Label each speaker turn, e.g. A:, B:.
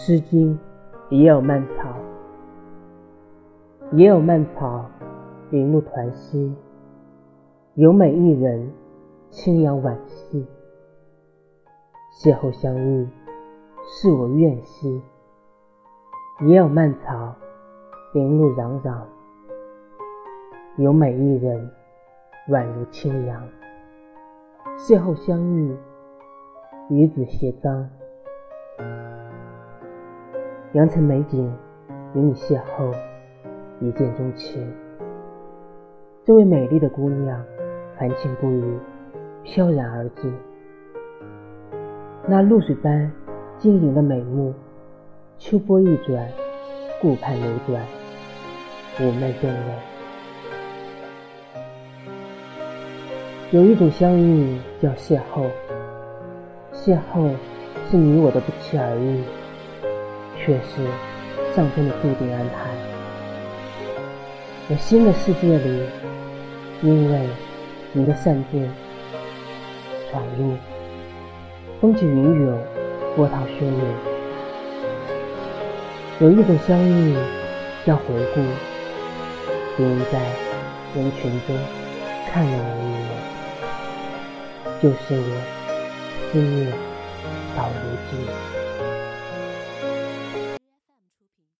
A: 诗经》也有蔓草，也有蔓草，零露团兮，有美一人，清扬婉兮。邂逅相遇，是我愿兮。也有蔓草，零露攘攘，有美一人，宛如清扬。邂逅相遇，与子偕臧。良辰美景，与你邂逅，一见钟情。这位美丽的姑娘，含情不语，飘然而至。那露水般晶莹的美目，秋波一转，顾盼流转，妩媚动人。有一种相遇叫邂逅，邂逅是你我的不期而遇，却是上天的注定安排。我新的世界里，因为你的善变，闯入。风起云涌，波涛汹涌。有一种相遇叫回顾，别人在人群中看了我一眼，就是我思念到如今。